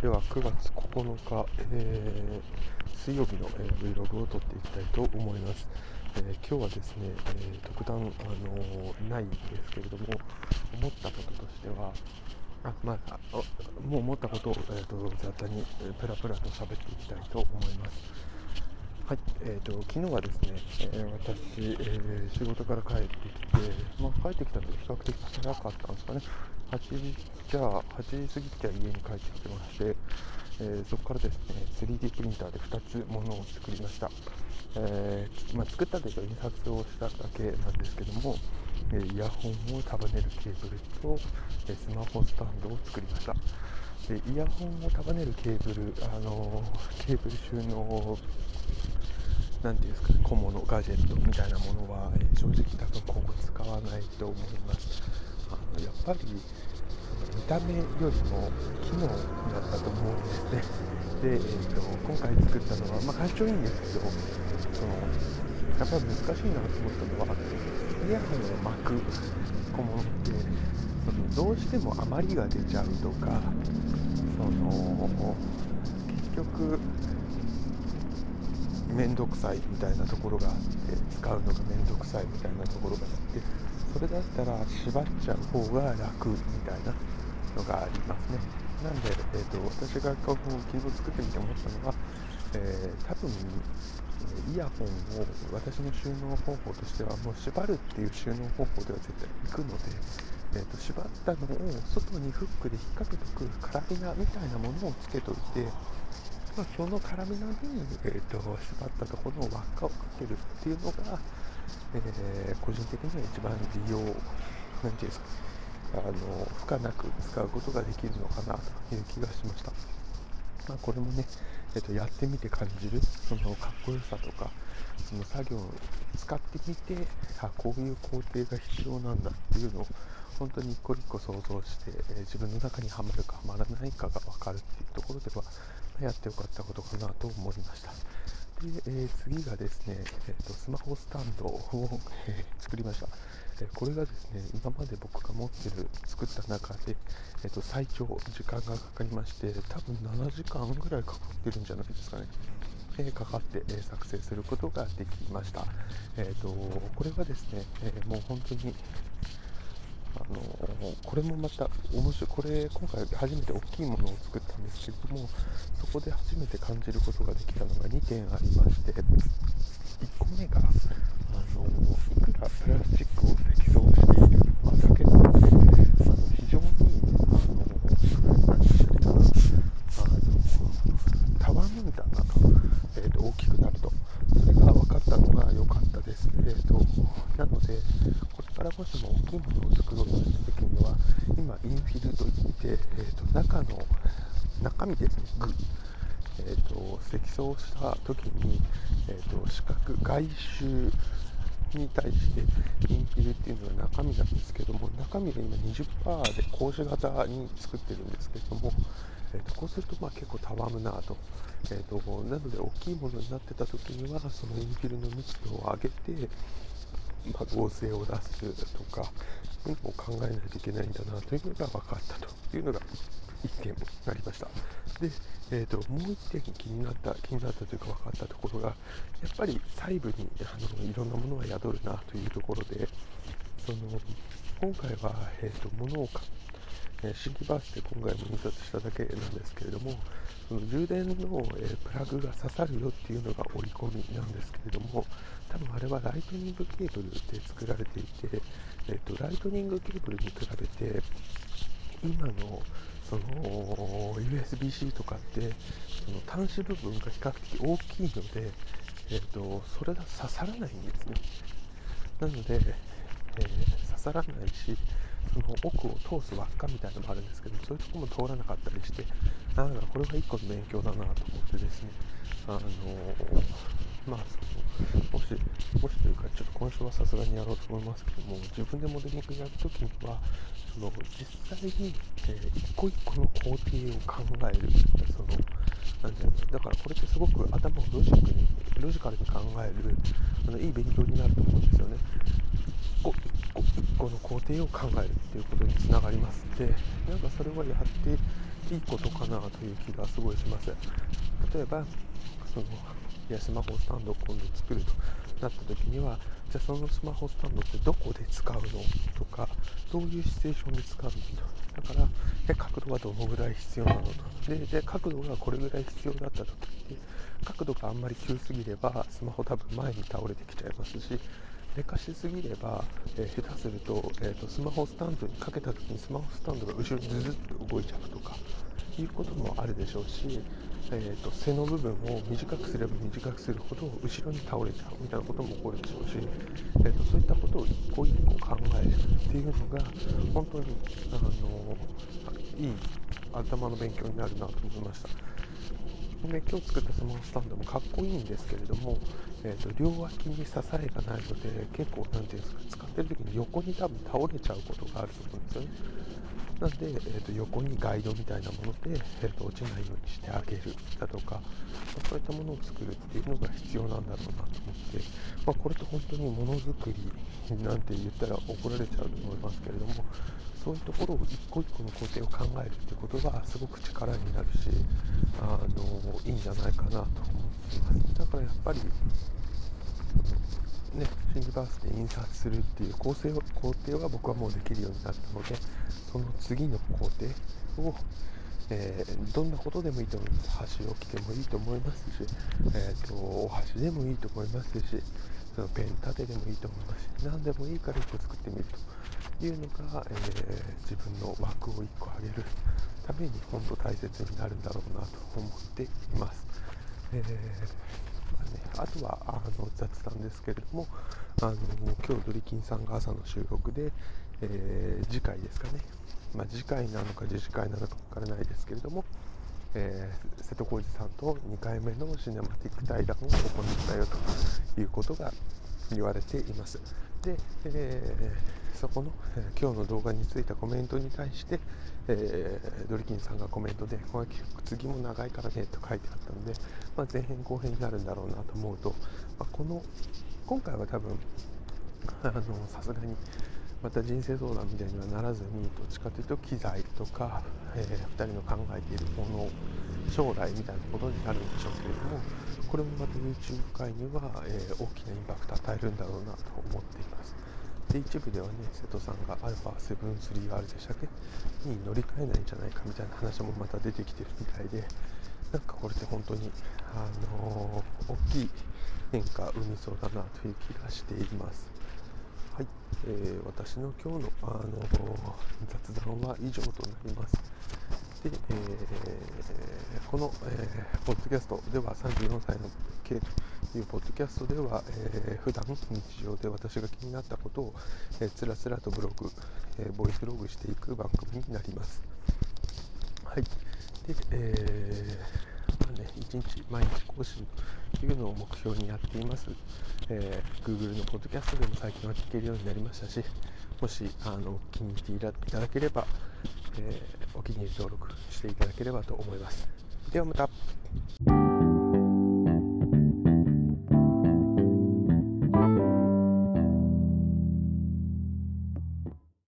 では9月9日、えー、水曜日の、えー、Vlog を撮っていきたいと思います。えー、今日はですね、え特段、あのないんですけれども思ったこととしてはあまあ、もう思ったことを、えーと、雑多にペラペラと喋っていきたいと思います。はい、えーと、昨日はですね、え、私、え、仕事から帰ってきて、まあ、帰ってきたので比較的早かったんですかね、8時じゃあ、8時過ぎじゃ家に帰ってきてまして、えー、そこからですね、3D プリンターで2つものを作りました。えまあ、作ったというか、印刷をしただけなんですけども、えイヤホンを束ねるケーブルと、えスマホスタンドを作りました。でイヤホンを束ねるケーブル、あのケーブル収納何ていうんですかね小物ガジェットみたいなものは、え、正直多分今後使わないと思いますやっぱり見た目よりも機能だったと思うんですね。で、えーと、今回作ったのは、まあ、感情いいんですけどそのやっぱり難しいなと思ったのはイヤホンを巻く小物ってそのどうしても余りが出ちゃうとかその結局面倒くさいみたいなところがあって使うのが面倒くさいみたいなところがあってそれだったら縛っちゃう方が楽みたいなのがありますね。なんで、えーと、私が昨日作ってみて思ったのは、えー、多分イヤホンを私の収納方法としてはもう縛るっていう収納方法では絶対いくので、えーと、縛ったのを外にフックで引っ掛けとくカラビナみたいなものをつけといてまあ、その絡みなりに、えーと、縛ったところの輪っかをかけるっていうのが、えー、個人的には一番利用、なんていうんですか、あの負荷なく使うことができるのかなという気がしました。まあ、これもね、えーと、やってみて感じるそのかっこよさとかその作業を使ってみてあこういう工程が必要なんだっていうのを本当に一個一個想像して、えー、自分の中にはまるかはまらないかが分かるっていうところではやってよかったことかなと思いました。で、えー、次がですね、えーと、スマホスタンドを、作りました、えー、これがですね、今まで僕が持ってる、作った中で、えーと、最長時間がかかりまして、多分7時間ぐらいかかってるんじゃないですかね。えかかって、え作成することができました。えーと、これはですね、えもう本当にあのこれもまた面白い。これ今回初めて大きいものを作ったんですけどもそこで初めて感じることができたのが2点ありまして1個目があのいくらプラスチックを積層している、まあ、だけなのであの非常にあの何て言ったらいいかなあのたわむんだなと,、えーと、大きくなるとそれが分かったのが良かったです、えーとなのでからもしも大きいものを作ろうとした時には今インフィルといって、えーと、中の中身ですね具えーと、積層した時に、えーと、四角外周に対してインフィルっていうのが中身なんですけども中身が今20%で格子型に作ってるんですけども、えーと、こうするとまあ結構たわむなと,、えー、となので大きいものになってた時にはそのインフィルの密度を上げてまあ、合成を出すとか、そういうのを考えないといけないんだなというのが分かったというのが1点ありました。で、えーと、もう1点気になった気になったというか分かったところがやっぱり細部にあのいろんなものが宿るなというところでその今回は、えーと、物をえ、新規バースで今回も印刷しただけなんですけれども、その充電の、えー、プラグが刺さるよっていうのが折り込みなんですけれども、多分あれはライトニングケーブルで作られていて、えーと、ライトニングケーブルに比べて、今のその USB-C とかってその端子部分が比較的大きいので、えーと、それが刺さらないんですね。なので、えー、刺さらないし、その奥を通す輪っかみたいなのもあるんですけどそういうとこも通らなかったりしてなんかこれは1個の勉強だなと思ってですね。あのまあそのもしもしというかちょっと今週はさすがにやろうと思いますけども自分でモデリングやるときにはその実際に、えー、一個一個の工程を考えるそのなんていうのだからこれってすごく頭をロジックにロジカルに考えるあのいい勉強になると思うんですよね。一個一個一個の工程を考えるっていうことにつながりますでなんかそれはやっていいことかなという気がすごいします。例えばそのいやスマホスタンドを今度作るとなった時にはじゃあそのスマホスタンドってどこで使うのとかどういうシチュエーションで使うのとだからで角度はどのぐらい必要なのと。でで角度がこれぐらい必要だった時って角度があんまり急すぎればスマホ多分前に倒れてきちゃいますし寝かしすぎれば、えー、下手すると,、えーと、スマホスタンドにかけた時にスマホスタンドが後ろにズズッと動いちゃうとかいうこともあるでしょうしえーと、背の部分を短くすれば短くするほど後ろに倒れちゃうみたいなことも起こるでしょうし、えーと、そういったことを一個一個考えるっていうのが本当にあのいい頭の勉強になるなと思いました。で今日作ったスマホスタンドもかっこいいんですけれども、えーと、両脇に支えがないので結構何ていうんですか使ってる時に横に多分倒れちゃうことがあると思うんですよね。なんで、えーと、横にガイドみたいなもので、えーと、落ちないようにしてあげるだとか、まあ、そういったものを作るっていうのが必要なんだろうなと思って、まあ、これって本当にものづくりなんて言ったら怒られちゃうと思いますけれどもそういうところを一個一個の工程を考えるっていうことがすごく力になるしあのいいんじゃないかなと思っています。だからやっぱりね、心理バースで印刷するっていう構成工程は僕はもうできるようになったのでその次の工程を、えー、どんなことでもいいと思います。箸置きでもいいと思いますし、えーと、お箸でもいいと思いますしそのペン立てでもいいと思いますし何でもいいから1個作ってみると。いうのが、えー、自分の枠を1個上げるために本当大切になるんだろうなと思っています。えーね、あとはあの雑談ですけれどもあの今日ドリキンさんが朝の収録で、えー、次回ですかね、まあ、次回なのか次次回なのか分からないですけれども、えー、瀬戸康史さんと2回目のシネマティック対談を行ったよということが言われています。で、えー、そこの、えー、今日の動画についたコメントに対して、えー、ドリキンさんがコメントで、これ次も長いからねと書いてあったので、まあ、前編後編になるんだろうなと思うと、まあ、この今回は多分さすがにまた人生相談みたいにはならずにどっちかというと機材とか、えー、2人の考えているもの将来みたいなことになるんでしょうけれどもこれもまた YouTube 界には、えー、大きなインパクトを与えるんだろうなと思っています。で一部ではね瀬戸さんが α7-3R でしたっけに乗り換えないんじゃないかみたいな話もまた出てきてるみたいでなんかこれって本当に、あのー、大きい変化を生みそうだなという気がしています。はい、えー、私の今日の、あの雑談は以上となります。で、えー、この、えー、ポッドキャストでは34歳の K というポッドキャストでは、えー、普段日常で私が気になったことを、えー、つらつらとブログ、えー、ボイスログしていく番組になります。はい。で、えーね、1日毎日更新というのを目標にやっています。えー、Google のポッドキャストでも最近は聞けるようになりましたし、もしあの気に入っていただければ、えー、お気に入り登録していただければと思います。ではまた。